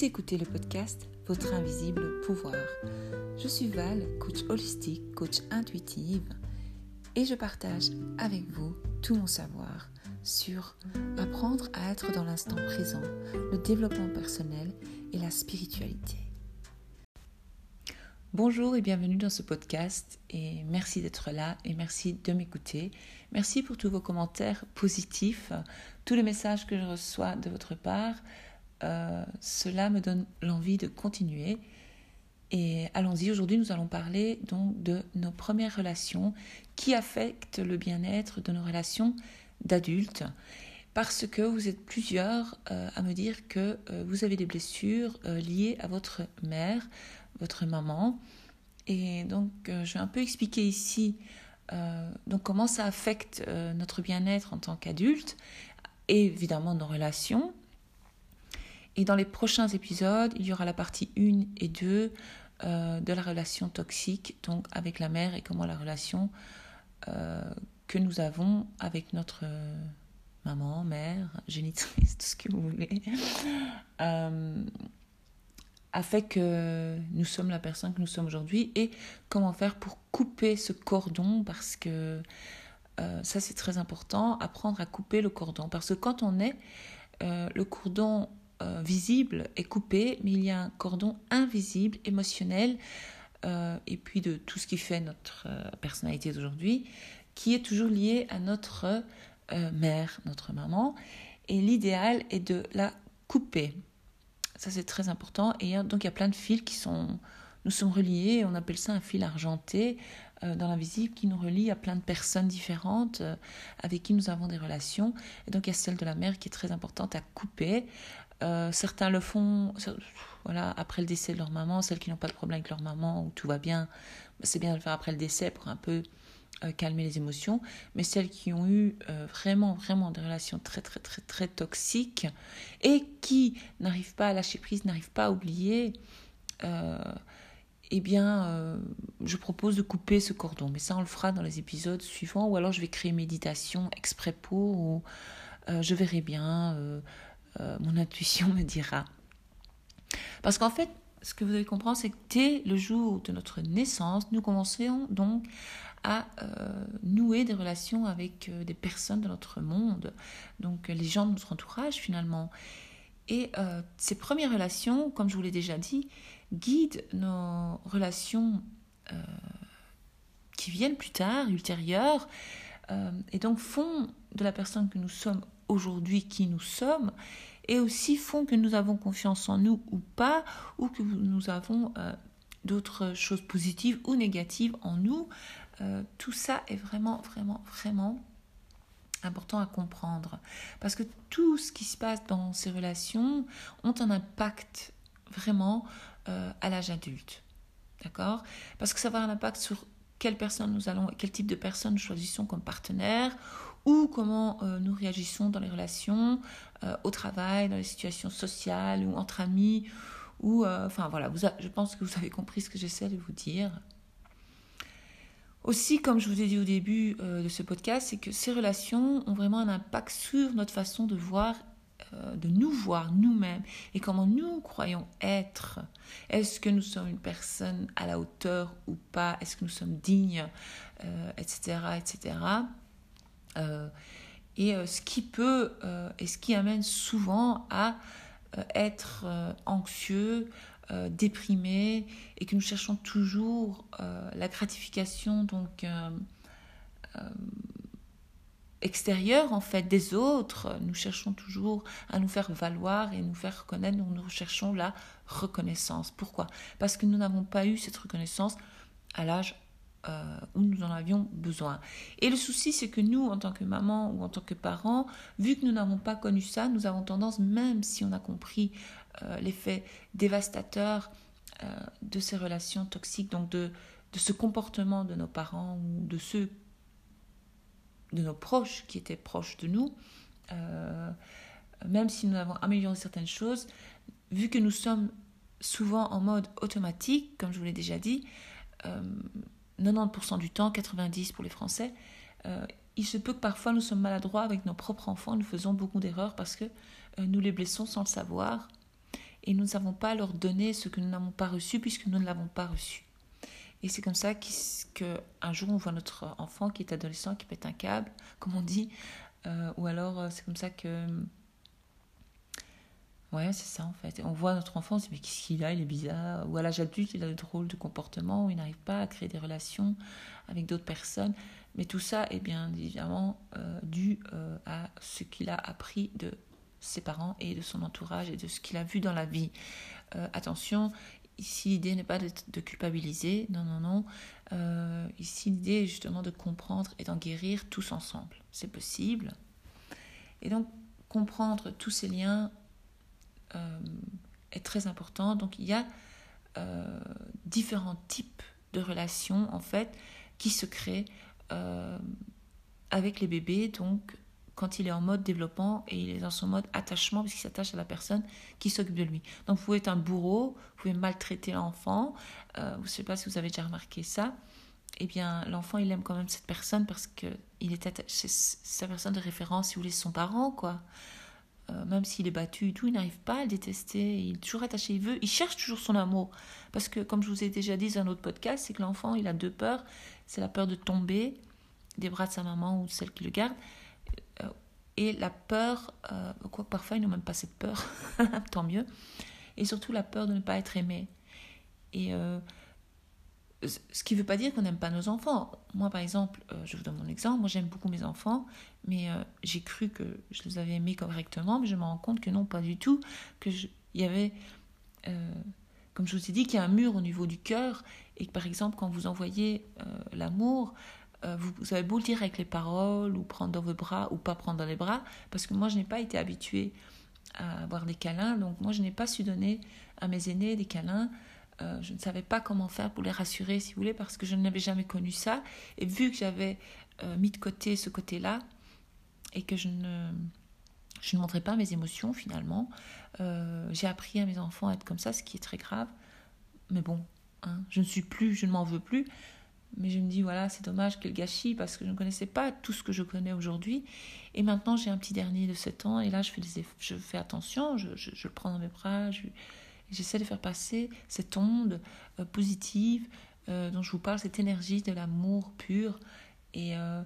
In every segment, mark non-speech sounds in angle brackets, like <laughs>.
Vous écoutez le podcast Votre invisible pouvoir. Je suis Val, coach holistique, coach intuitive, et je partage avec vous tout mon savoir sur apprendre à être dans l'instant présent, le développement personnel et la spiritualité. Bonjour et bienvenue dans ce podcast et merci d'être là et merci de m'écouter. Merci pour tous vos commentaires positifs, tous les messages que je reçois de votre part. Euh, cela me donne l'envie de continuer. Et allons-y, aujourd'hui nous allons parler donc de nos premières relations qui affectent le bien-être de nos relations d'adultes. Parce que vous êtes plusieurs euh, à me dire que euh, vous avez des blessures liées à votre mère, votre maman. Et donc je vais un peu expliquer ici donc comment ça affecte notre bien-être en tant qu'adulte et évidemment nos relations et dans les prochains épisodes, il y aura la partie 1 et 2 euh, de la relation toxique, donc avec la mère et comment la relation euh, que nous avons avec notre maman, mère, génitrice, <laughs> tout ce que vous voulez, <laughs> euh, a fait que nous sommes la personne que nous sommes aujourd'hui et comment faire pour couper ce cordon parce que ça c'est très important, apprendre à couper le cordon. Parce que quand on est le cordon euh, visible est coupé, mais il y a un cordon invisible, émotionnel, euh, et puis de tout ce qui fait notre euh, personnalité d'aujourd'hui, qui est toujours lié à notre mère, notre maman. Et l'idéal est de la couper. Ça, c'est très important. Et donc, il y a plein de fils qui sont. Nous sommes reliés, on appelle ça un fil argenté dans l'invisible qui nous relie à plein de personnes différentes avec qui nous avons des relations. Et donc il y a celle de la mère qui est très importante à couper. Euh, certains le font voilà, après le décès de leur maman, celles qui n'ont pas de problème avec leur maman, où tout va bien, c'est bien de le faire après le décès pour un peu euh, calmer les émotions. Mais celles qui ont eu euh, vraiment, vraiment des relations très, très, très, très toxiques et qui n'arrivent pas à lâcher prise, n'arrivent pas à oublier, eh bien, je propose de couper ce cordon. Mais ça, on le fera dans les épisodes suivants, ou alors je vais créer une méditation exprès pour, ou je verrai bien euh, mon intuition me dira. Parce qu'en fait, ce que vous devez comprendre, c'est que dès le jour de notre naissance, nous commençons donc à euh, nouer des relations avec euh, des personnes de notre monde, donc les gens de notre entourage finalement. Et ces premières relations, comme je vous l'ai déjà dit, guident nos relations qui viennent plus tard, ultérieures, et donc font de la personne que nous sommes aujourd'hui qui nous sommes et aussi font que nous avons confiance en nous ou pas, ou que nous avons euh, d'autres choses positives ou négatives en nous. Euh, tout ça est vraiment, vraiment, vraiment important à comprendre. Parce que tout ce qui se passe dans ces relations ont un impact vraiment euh, à l'âge adulte. D'accord? Parce que ça va avoir un impact sur quelle personne nous allons, quel type de personne nous choisissons comme partenaire, ou comment euh, nous réagissons dans les relations, euh, au travail, dans les situations sociales ou entre amis. Ou, euh, enfin voilà, je pense que vous avez compris ce que j'essaie de vous dire. Aussi, comme je vous ai dit au début de ce podcast, c'est que ces relations ont vraiment un impact sur notre façon de voir, de nous voir nous-mêmes et comment nous croyons être. Est-ce que nous sommes une personne à la hauteur ou pas? Est-ce que nous sommes dignes, etc., etc. Euh, et euh, ce qui peut euh, et ce qui amène souvent à être anxieux, déprimé et que nous cherchons toujours la gratification donc extérieure en fait des autres. Nous cherchons toujours à nous faire valoir et nous faire reconnaître. Nous, nous recherchons la reconnaissance. Pourquoi? Parce que nous n'avons pas eu cette reconnaissance à l'âge euh, où nous en avions besoin. Et le souci, c'est que nous, en tant que maman ou en tant que parents, vu que nous n'avons pas connu ça, nous avons tendance, même si on a compris euh, l'effet dévastateur euh, de ces relations toxiques, donc de, de ce comportement de nos parents ou de ceux de nos proches qui étaient proches de nous, même si nous avons amélioré certaines choses, vu que nous sommes souvent en mode automatique, comme je vous l'ai déjà dit, 90% du temps, 90% pour les Français, euh, il se peut que parfois nous sommes maladroits avec nos propres enfants, nous faisons beaucoup d'erreurs parce que euh, nous les blessons sans le savoir. et nous ne savons pas leur donner ce que nous n'avons pas reçu puisque nous ne l'avons pas reçu. Et c'est comme ça qu'un jour on voit notre enfant qui est adolescent qui pète un câble, comme on dit, euh, ou alors c'est comme ça que... Ouais, c'est ça en fait. On voit notre enfant, on mais qu'est-ce qu'il a, il est bizarre. Ou à l'âge adulte, il a de drôle de comportement, où il n'arrive pas à créer des relations avec d'autres personnes. Mais tout ça est bien évidemment euh, dû à ce qu'il a appris de ses parents et de son entourage et de ce qu'il a vu dans la vie. attention, Ici, l'idée n'est pas de, culpabiliser, non, non, non. Euh, ici, l'idée est justement de comprendre et d'en guérir tous ensemble. C'est possible. Et donc, comprendre tous ces liens euh, est très important. Donc, il y a euh, différents types de relations, en fait, qui se créent avec les bébés. Donc, quand il est en mode développement et il est dans son mode attachement parce qu'il s'attache à la personne qui s'occupe de lui. Donc vous pouvez être un bourreau, vous pouvez maltraiter l'enfant, euh, je ne sais pas si vous avez déjà remarqué ça, eh bien l'enfant il aime quand même cette personne parce qu'il est attaché, sa personne de référence, si vous voulez, son parent quoi. Euh, même s'il est battu et tout, il n'arrive pas à le détester, il est toujours attaché, il veut, il cherche toujours son amour. Parce que comme je vous ai déjà dit dans un autre podcast, c'est que l'enfant il a deux peurs, c'est la peur de tomber des bras de sa maman ou de celle qui le garde, euh, et la peur, euh, quoi parfois ils n'ont même pas cette peur, <laughs> tant mieux, et surtout la peur de ne pas être aimé. Et euh, ce qui ne veut pas dire qu'on n'aime pas nos enfants. Moi, par exemple, je vous donne mon exemple, moi j'aime beaucoup mes enfants, mais j'ai cru que je les avais aimés correctement, mais je me rends compte que non, pas du tout, que il y avait, comme je vous ai dit, qu'il y a un mur au niveau du cœur, et que par exemple, quand vous envoyez l'amour, euh, vous, avez beau le dire avec les paroles, ou prendre dans vos bras, ou pas prendre dans les bras, parce que moi, je n'ai pas été habituée à avoir des câlins, donc moi, je n'ai pas su donner à mes aînés des câlins. Euh, je ne savais pas comment faire pour les rassurer, si vous voulez, parce que je n'avais jamais connu ça. Et vu que j'avais euh, mis de côté ce côté-là, et que je ne, je ne montrais pas mes émotions, finalement, j'ai appris à mes enfants à être comme ça, ce qui est très grave. Mais bon, hein, je ne suis plus, je ne m'en veux plus. Mais je me dis, voilà, c'est dommage, quel gâchis, parce que je ne connaissais pas tout ce que je connais aujourd'hui. Et maintenant, j'ai un petit dernier de 7 ans, et là, je fais, des, je fais attention, je, je, le prends dans mes bras, j'essaie de faire passer cette onde euh, positive euh, dont je vous parle, cette énergie de l'amour pur. Et, euh,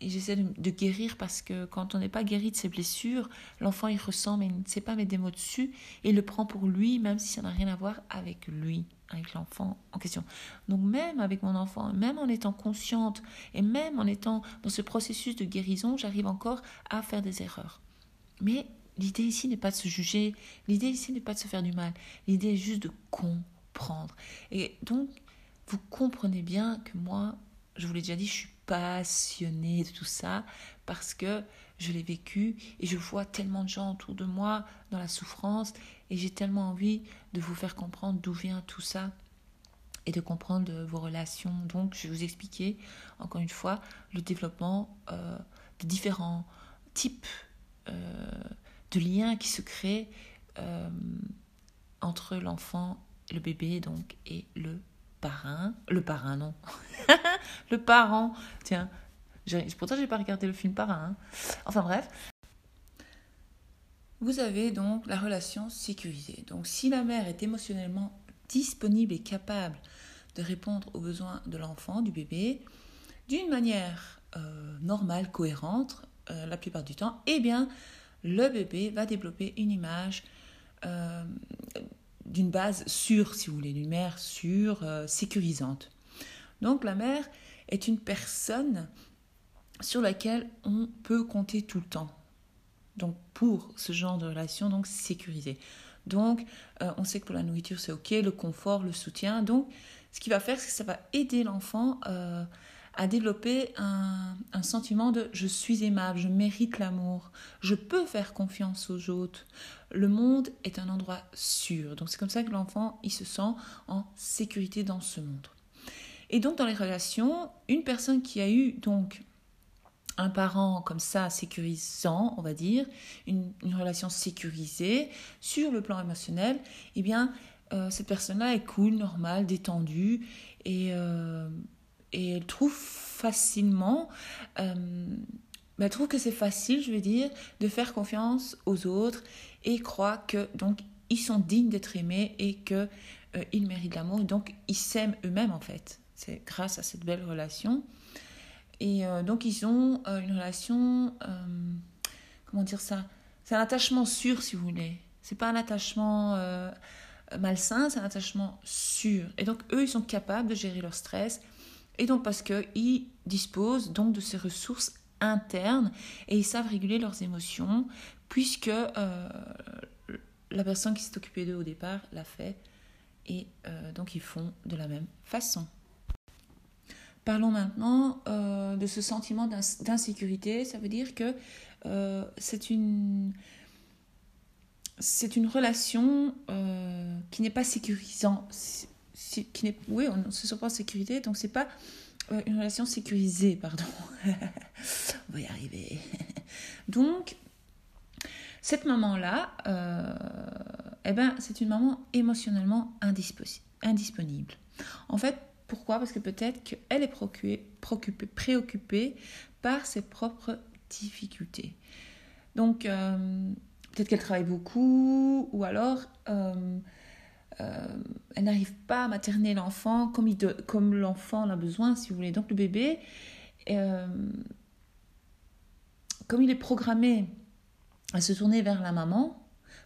j'essaie de, guérir parce que quand on n'est pas guéri de ses blessures, l'enfant il ressent mais il ne sait pas mettre des mots dessus et il le prend pour lui même si ça n'a rien à voir avec lui, avec l'enfant en question. Donc même avec mon enfant, même en étant consciente et même en étant dans ce processus de guérison, j'arrive encore à faire des erreurs. Mais l'idée ici n'est pas de se juger, l'idée ici n'est pas de se faire du mal, l'idée est juste de comprendre. Et donc vous comprenez bien que moi, je vous l'ai déjà dit, je suis passionnée de tout ça parce que je l'ai vécu et je vois tellement de gens autour de moi dans la souffrance et j'ai tellement envie de vous faire comprendre d'où vient tout ça et de comprendre vos relations. Donc, je vais vous expliquer, encore une fois, le développement euh, de différents types euh, de liens qui se créent euh, entre l'enfant, le bébé donc, et le parrain. Le parrain, non. <laughs> le parent. Tiens, pourtant, j'ai pas regardé le film Parrain. Hein. Enfin bref. Vous avez donc la relation sécurisée. Donc, si la mère est émotionnellement disponible et capable de répondre aux besoins de l'enfant, du bébé, d'une manière euh, normale, cohérente, euh, la plupart du temps, eh bien, le bébé va développer une image euh, d'une base sûre, si vous voulez, d'une mère sûre, sécurisante. Donc, la mère est une personne sur laquelle on peut compter tout le temps. Donc pour ce genre de relation, donc sécurisé. Donc euh, on sait que pour la nourriture c'est ok, le confort, le soutien. Donc ce qui va faire, c'est que ça va aider l'enfant euh, à développer un, sentiment de je suis aimable, je mérite l'amour, je peux faire confiance aux autres. Le monde est un endroit sûr. Donc c'est comme ça que l'enfant il se sent en sécurité dans ce monde. Et donc dans les relations, une personne qui a eu donc un parent comme ça sécurisant, on va dire, une, relation sécurisée sur le plan émotionnel, eh bien euh, cette personne-là est cool, normale, détendue et, euh, et elle trouve facilement, euh, elle trouve que c'est facile, je veux dire, de faire confiance aux autres et croit que donc ils sont dignes d'être aimés et que ils méritent l'amour. Donc, ils s'aiment eux-mêmes, en fait. C'est grâce à cette belle relation. Et donc, ils ont une relation. comment dire ça? C'est un attachement sûr, si vous voulez. C'est pas un attachement malsain, c'est un attachement sûr. Et donc, eux, ils sont capables de gérer leur stress. Et donc, parce qu'ils disposent donc de ces ressources internes et ils savent réguler leurs émotions, puisque euh, la personne qui s'est occupée d'eux au départ l'a fait. Et euh, donc, ils font de la même façon. Parlons maintenant euh, de ce sentiment d'insécurité. Ça veut dire que c'est une relation qui n'est pas sécurisante. Qui n'est, oui, on ne se sent pas en sécurité, donc c'est pas euh, une relation sécurisée, pardon. <laughs> on va y arriver. <laughs> donc, cette maman-là, euh, eh ben, c'est une maman émotionnellement indisponible. En fait, pourquoi? Parce que peut-être qu'elle est préoccupée, préoccupée par ses propres difficultés. Donc, peut-être qu'elle travaille beaucoup, ou alors euh, euh, elle n'arrive pas à materner l'enfant comme, comme l'enfant en a besoin, si vous voulez. Donc le bébé, euh, comme il est programmé à se tourner vers la maman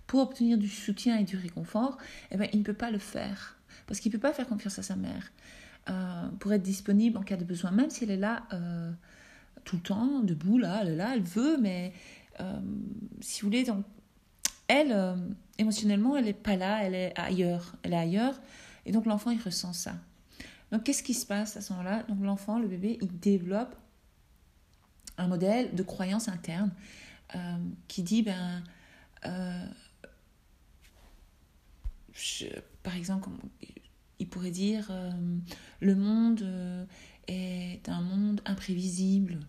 pour obtenir du soutien et du réconfort, eh ben, il ne peut pas le faire. Parce qu'il ne peut pas faire confiance à sa mère pour être disponible en cas de besoin, même si elle est là tout le temps, debout, là, elle est là, elle veut, mais si vous voulez, donc, elle, euh, émotionnellement, elle n'est pas là, elle est ailleurs. Elle est ailleurs. Et donc l'enfant, il ressent ça. Donc qu'est-ce qui se passe à ce moment-là? Donc l'enfant, le bébé, il développe un modèle de croyance interne euh, qui dit, ben, euh, par exemple, il pourrait dire, le monde est un monde imprévisible.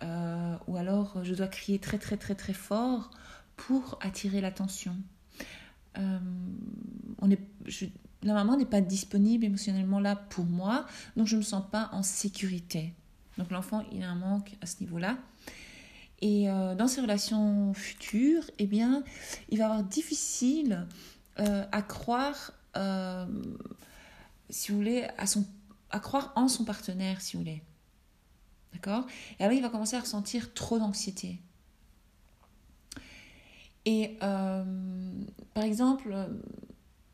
ou alors, je dois crier très très très très fort pour attirer l'attention. Euh, la maman n'est pas disponible émotionnellement là pour moi, donc je ne me sens pas en sécurité. Donc l'enfant, il a un manque à ce niveau-là. Et euh, dans ses relations futures, eh bien, il va avoir difficile euh, à croire, si vous voulez, à, son, à croire en son partenaire, si vous voulez. D'accord? Et alors, il va commencer à ressentir trop d'anxiété. Et euh, par exemple,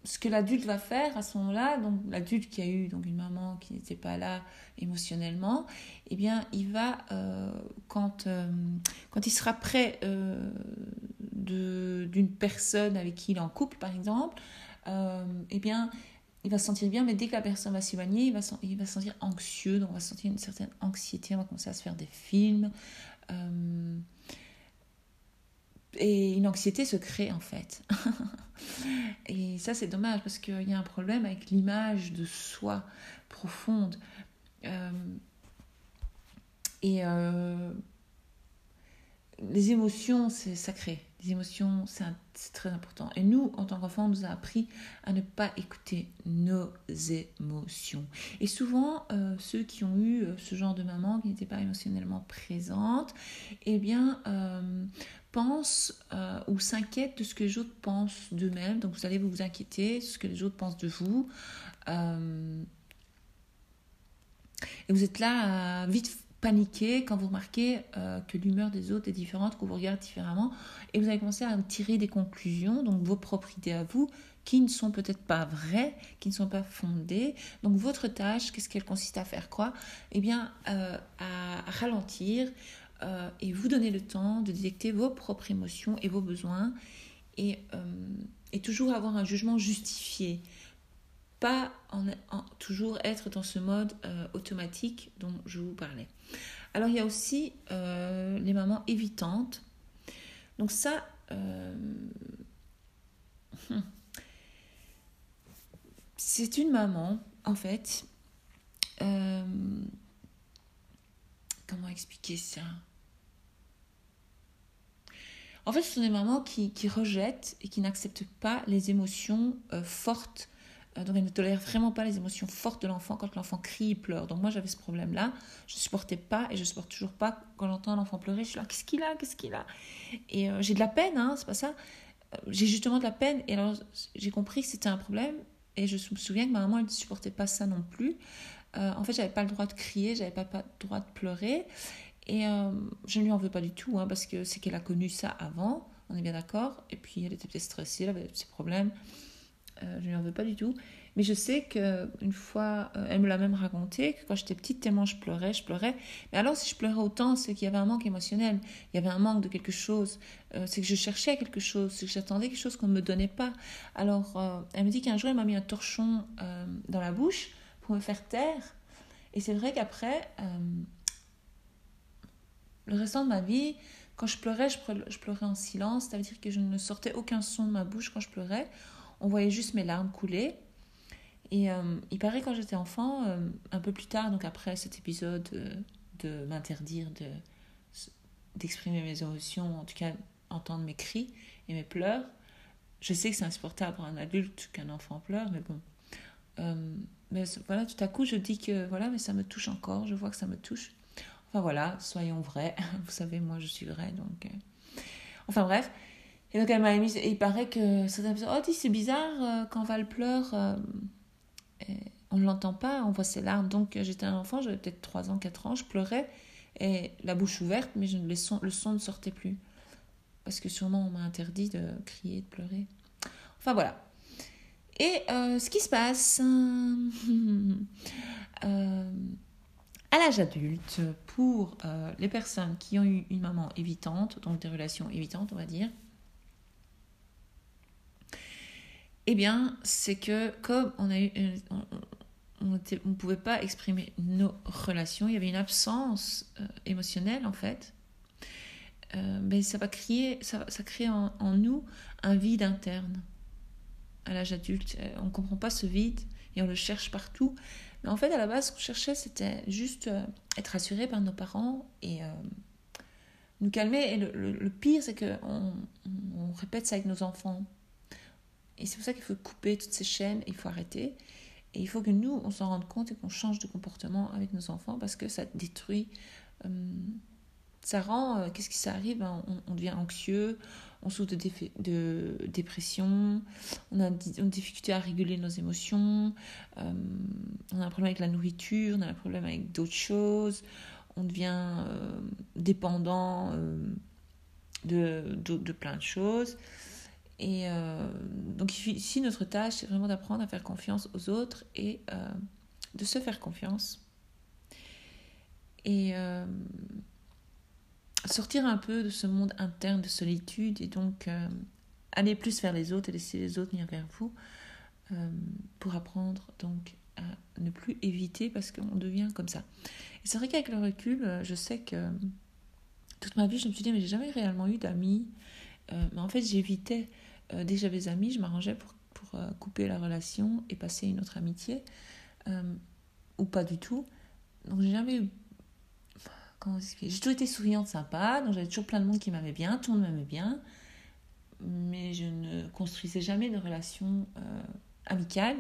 ce que l'adulte va faire à ce moment-là, donc l'adulte qui a eu donc une maman qui n'était pas là émotionnellement, eh bien, il va, euh, quand, euh, quand il sera près d'une personne avec qui il est en couple, par exemple, eh bien, il va se sentir bien, mais dès que la personne va s'éloigner, il il va se sentir anxieux, donc on va sentir une certaine anxiété, on va commencer à se faire des films et une anxiété se crée en fait. <laughs> et ça c'est dommage parce qu'il y a un problème avec l'image de soi profonde. Euh, et euh, les émotions, c'est sacré. Les émotions, c'est très important. Et nous, en tant qu'enfants, on nous a appris à ne pas écouter nos émotions. Et souvent, euh, ceux qui ont eu ce genre de maman qui n'était pas émotionnellement présente, eh bien, pensent euh, ou s'inquiètent de ce que les autres pensent d'eux-mêmes. Donc vous allez vous inquiéter de ce que les autres pensent de vous. Euh, et vous êtes là à vite paniquer quand vous remarquez euh, que l'humeur des autres est différente, que vous regardez différemment. Et vous allez commencer à tirer des conclusions, donc vos propres idées à vous, qui ne sont peut-être pas vraies, qui ne sont pas fondées. Donc votre tâche, qu'est-ce qu'elle consiste à faire quoi? Eh bien, à ralentir, euh, et vous donner le temps de détecter vos propres émotions et vos besoins et, euh, et toujours avoir un jugement justifié. Pas en, toujours être dans ce mode euh, automatique dont je vous parlais. Alors il y a aussi les mamans évitantes. Donc ça, <laughs> c'est une maman en fait. comment expliquer ça? En fait, ce sont des mamans qui, rejettent et qui n'acceptent pas les émotions euh, fortes. Euh, donc, elles ne tolèrent vraiment pas les émotions fortes de l'enfant quand l'enfant crie et pleure. Donc, moi, j'avais ce problème-là. Je ne supportais pas et je ne supporte toujours pas quand j'entends un enfant pleurer. Je suis là, qu'est-ce qu'il a Qu'est-ce qu'il a? Et euh, j'ai de la peine, hein, c'est pas ça. j'ai justement de la peine. Et alors, j'ai compris que c'était un problème. Et je me souviens que ma maman, elle ne supportait pas ça non plus. En fait, j'avais pas le droit de crier, j'avais pas, pas le droit de pleurer. Et euh, je ne lui en veux pas du tout, hein, parce que c'est qu'elle a connu ça avant, on est bien d'accord. Et puis, elle était peut-être stressée, elle avait ses problèmes. Euh, je ne lui en veux pas du tout. Mais je sais qu'une fois, euh, elle me l'a même raconté, que quand j'étais petite, tellement je pleurais, je pleurais. Mais alors, si je pleurais autant, c'est qu'il y avait un manque émotionnel. Il y avait un manque de quelque chose. C'est que je cherchais quelque chose, c'est que j'attendais quelque chose qu'on ne me donnait pas. Alors, elle me dit qu'un jour, elle m'a mis un torchon dans la bouche pour me faire taire. Et c'est vrai qu'après, le restant de ma vie, quand je pleurais, je pleurais en silence. Ça veut dire que je ne sortais aucun son de ma bouche quand je pleurais. On voyait juste mes larmes couler. Et euh, il paraît quand j'étais enfant, euh, un peu plus tard, donc après cet épisode euh, de m'interdire de, d'exprimer mes émotions, en tout cas entendre mes cris et mes pleurs, je sais que c'est insupportable pour un adulte qu'un enfant pleure, mais bon. mais voilà, tout à coup, je dis que voilà, mais ça me touche encore, je vois que ça me touche. Enfin voilà, soyons vrais. <laughs> Vous savez, moi je suis vraie, donc. Enfin bref. Et donc elle m'a mis. Et il paraît que certaines personnes. Oh, c'est bizarre quand Val pleure on ne l'entend pas, on voit ses larmes. Donc j'étais un enfant, j'avais peut-être 3 ans, 4 ans, je pleurais, et la bouche ouverte, mais je, le, son, ne sortait plus. Parce que sûrement on m'a interdit de crier, de pleurer. Enfin voilà. Et euh, ce qui se passe <laughs> euh, à l'âge adulte, pour euh, les personnes qui ont eu une maman évitante, donc des relations évitantes, on va dire, eh bien, c'est que comme on ne pouvait pas exprimer nos relations, il y avait une absence euh, émotionnelle en fait. Euh, ça va créer, ça, crée en, nous un vide interne à l'âge adulte. On ne comprend pas ce vide et on le cherche partout. Mais en fait, à la base, ce qu'on cherchait, c'était juste être rassuré par nos parents et nous calmer. Et le, pire, c'est qu'on on répète ça avec nos enfants. Et c'est pour ça qu'il faut couper toutes ces chaînes, il faut arrêter. Et il faut que nous, on s'en rende compte et qu'on change de comportement avec nos enfants parce que ça détruit, euh, ça rend, euh, qu'est-ce qui ça arrive hein, on, devient anxieux, on souffre de, dépression, on a une difficulté à réguler nos émotions, euh, on a un problème avec la nourriture, on a un problème avec d'autres choses, on devient dépendant de, de, plein de choses. Et euh, donc ici, notre tâche, c'est vraiment d'apprendre à faire confiance aux autres et euh, de se faire confiance. Et euh, sortir un peu de ce monde interne de solitude et donc aller plus vers les autres et laisser les autres venir vers vous pour apprendre donc à ne plus éviter parce qu'on devient comme ça. Et c'est vrai qu'avec le recul, je sais que toute ma vie, je me suis dit, mais j'ai jamais réellement eu d'amis. mais en fait, j'évitais euh, dès que j'avais des amis, je m'arrangeais pour, pour euh, couper la relation et passer une autre amitié, euh, ou pas du tout. Donc j'ai jamais eu. J'ai toujours été souriante, sympa, donc j'avais toujours plein de monde qui m'aimait bien, tout le monde m'aimait bien, mais je ne construisais jamais de relations amicales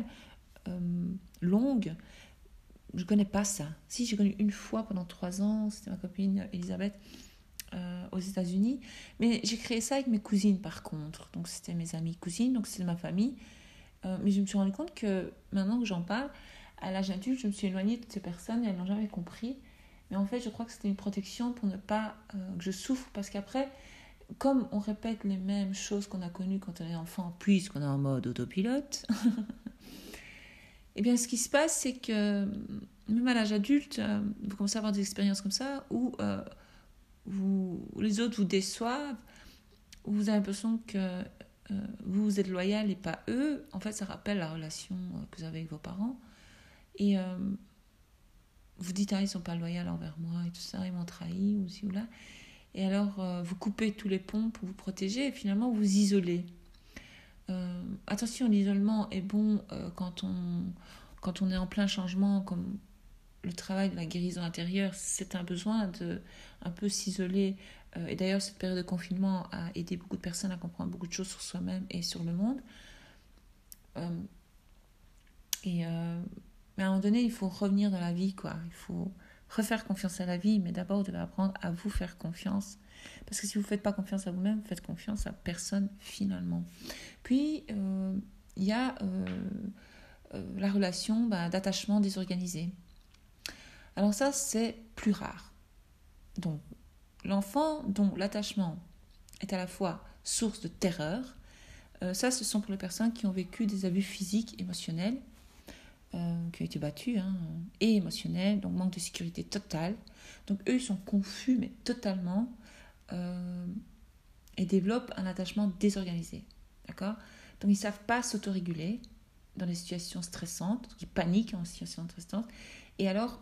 longues. Je connais pas ça. Si, j'ai connu une fois pendant trois ans, c'était ma copine Elisabeth euh, aux États-Unis. Mais j'ai créé ça avec mes cousines par contre. Donc c'était mes amies cousines, donc c'est ma famille. Euh, mais je me suis rendu compte que maintenant que j'en parle, à l'âge adulte, je me suis éloignée de ces personnes et elles n'ont jamais compris. Mais en fait, je crois que c'était une protection pour ne pas euh, que je souffre parce qu'après, comme on répète les mêmes choses qu'on a connues quand on est enfant, puisqu'on est en mode autopilote, <laughs> eh bien ce qui se passe, c'est que même à l'âge adulte, vous commencez à avoir des expériences comme ça où vous, les autres vous déçoivent, ou vous avez l'impression que euh, vous, êtes loyal et pas eux, en fait, ça rappelle la relation euh, que vous avez avec vos parents. Et euh, vous dites, ah, ils sont pas loyaux envers moi et tout ça, ils m'ont trahi, ou ci ou là. Et alors, vous coupez tous les ponts pour vous protéger et finalement, vous isolez. attention, l'isolement est bon quand, on, quand on est en plein changement, comme le travail de la guérison intérieure, c'est un besoin de un peu s'isoler. Euh, et d'ailleurs, cette période de confinement a aidé beaucoup de personnes à comprendre beaucoup de choses sur soi-même et sur le monde. Euh, et euh, mais à un moment donné, il faut revenir dans la vie, quoi. Il faut refaire confiance à la vie, mais d'abord, vous devez apprendre à vous faire confiance. Parce que si vous ne faites pas confiance à vous-même, vous faites confiance à personne finalement. Puis, euh, il y a euh, euh, la relation bah, d'attachement désorganisé. Alors ça, c'est plus rare. Donc, l'enfant dont l'attachement est à la fois source de terreur, ça, ce sont pour les personnes qui ont vécu des abus physiques, émotionnels, euh, qui ont été battus, hein, et émotionnels, donc manque de sécurité totale. Donc eux, ils sont confus, mais totalement, euh, et développent un attachement désorganisé. D'accord? Donc ils ne savent pas s'autoréguler dans des situations stressantes, ils paniquent en situation stressantes, et alors,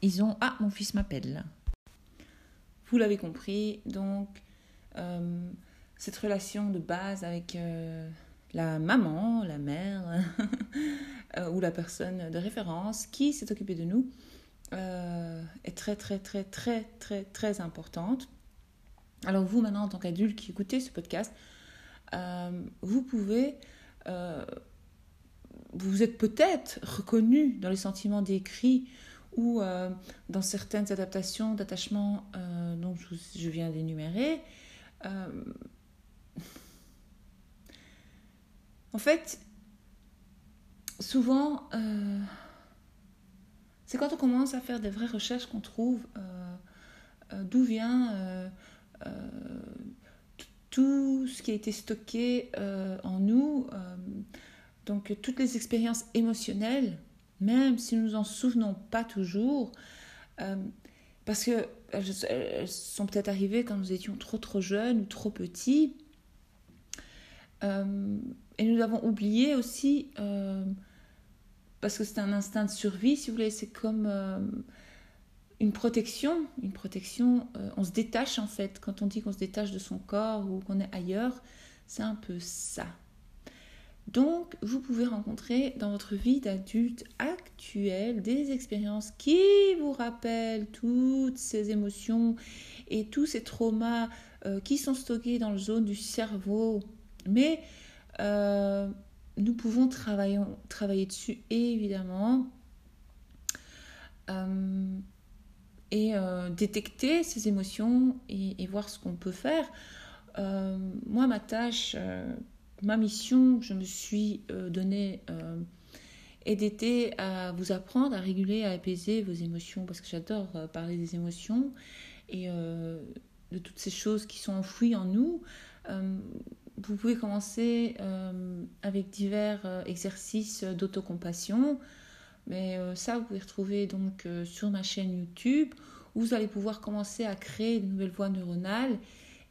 ils ont Ah, mon fils m'appelle. Vous l'avez compris, donc, euh, cette relation de base avec la maman, la mère <laughs> euh, ou la personne de référence qui s'est occupée de nous euh, est très très très très très très importante. Alors vous maintenant en tant qu'adulte qui écoutez ce podcast, euh, vous pouvez, vous êtes peut-être reconnu dans les sentiments décrits ou dans certaines adaptations d'attachement dont je viens d'énumérer. En fait, souvent, euh, c'est quand on commence à faire des vraies recherches qu'on trouve euh, euh, d'où vient tout ce qui a été stocké en nous, donc toutes les expériences émotionnelles, même si nous en souvenons pas toujours, parce que elles sont peut-être arrivées quand nous étions trop trop jeunes ou trop petits. Et nous avons oublié aussi, euh, parce que c'est un instinct de survie, si vous voulez, c'est comme euh, une protection. Une protection, euh, on se détache en fait. Quand on dit qu'on se détache de son corps ou qu'on est ailleurs, c'est un peu ça. Donc, vous pouvez rencontrer dans votre vie d'adulte actuelle des expériences qui vous rappellent toutes ces émotions et tous ces traumas qui sont stockés dans le zone du cerveau. Mais euh, nous pouvons travailler, dessus, évidemment, euh, et euh, détecter ces émotions et, voir ce qu'on peut faire. moi, ma tâche, ma mission que je me suis donnée est d'aider à vous apprendre à réguler, à apaiser vos émotions, parce que j'adore parler des émotions et de toutes ces choses qui sont enfouies en nous vous pouvez commencer euh, avec divers euh, exercices d'autocompassion. Mais euh, ça, vous pouvez retrouver donc sur ma chaîne YouTube où vous allez pouvoir commencer à créer de nouvelles voies neuronales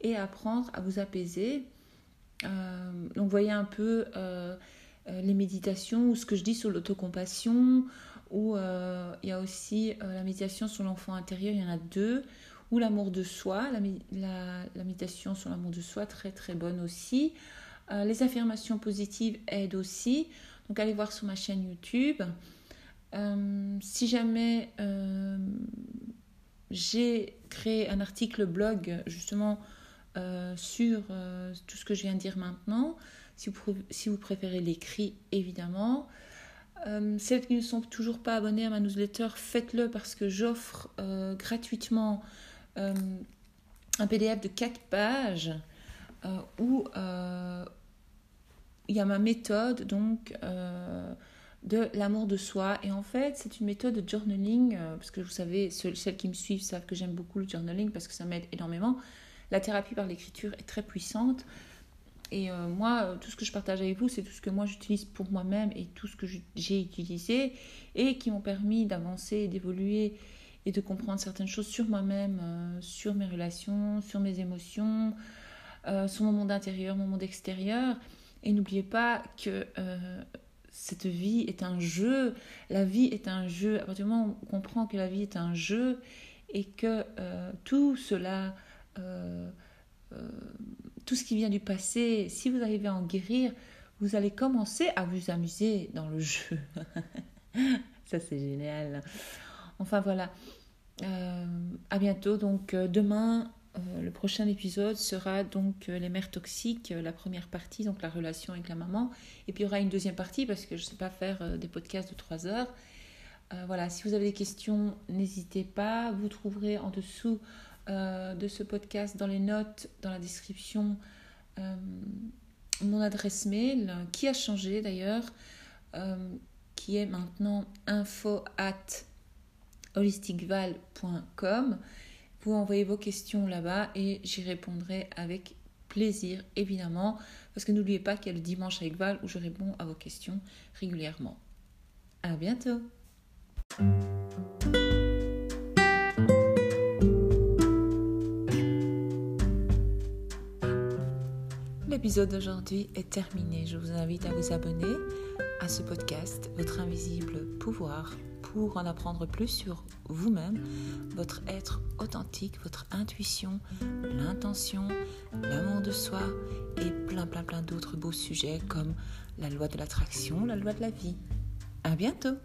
et apprendre à vous apaiser. donc, voyez un peu les méditations ou ce que je dis sur l'autocompassion. Ou il y a aussi la méditation sur l'enfant intérieur, il y en a deux ou l'amour de soi, la, sur l'amour de soi, très très bonne aussi. Euh, les affirmations positives aident aussi. Donc allez voir sur ma chaîne YouTube. Euh, si jamais euh, j'ai créé un article blog justement sur tout ce que je viens de dire maintenant, si vous, si vous préférez l'écrit évidemment. celles qui ne sont toujours pas abonnées à ma newsletter, faites-le parce que j'offre gratuitement un PDF de 4 pages euh, où euh, il y a ma méthode donc de l'amour de soi. Et en fait, c'est une méthode de journaling, parce que vous savez, celles qui me suivent savent que j'aime beaucoup le journaling parce que ça m'aide énormément. La thérapie par l'écriture est très puissante. Et moi, tout ce que je partage avec vous, c'est tout ce que moi j'utilise pour moi-même et tout ce que j'ai utilisé et qui m'ont permis d'avancer, d'évoluer et de comprendre certaines choses sur moi-même, euh, sur mes relations, sur mes émotions, euh, sur mon monde intérieur, mon monde extérieur. Et n'oubliez pas que euh, cette vie est un jeu. La vie est un jeu. À partir du moment où on comprend que la vie est un jeu et que tout cela, tout ce qui vient du passé, si vous arrivez à en guérir, vous allez commencer à vous amuser dans le jeu. <laughs> Ça, c'est génial. Enfin voilà. Euh, à bientôt. Donc euh, demain, euh, le prochain épisode sera donc les mères toxiques, la première partie, donc la relation avec la maman. Et puis il y aura une deuxième partie parce que je ne sais pas faire des podcasts de 3 heures. Voilà, si vous avez des questions, n'hésitez pas. Vous trouverez en dessous de ce podcast, dans les notes, dans la description, mon adresse mail, qui a changé d'ailleurs, qui est maintenant info at holisticval.com. Vous envoyez vos questions là-bas et j'y répondrai avec plaisir, évidemment, parce que n'oubliez pas qu'il y a le dimanche avec Val où je réponds à vos questions régulièrement. À bientôt! L'épisode d'aujourd'hui est terminé. Je vous invite à vous abonner à ce podcast, Votre invisible pouvoir, pour en apprendre plus sur vous-même, votre être authentique, votre intuition, l'intention, l'amour de soi et plein plein plein d'autres beaux sujets comme la loi de l'attraction, la loi de la vie. À bientôt!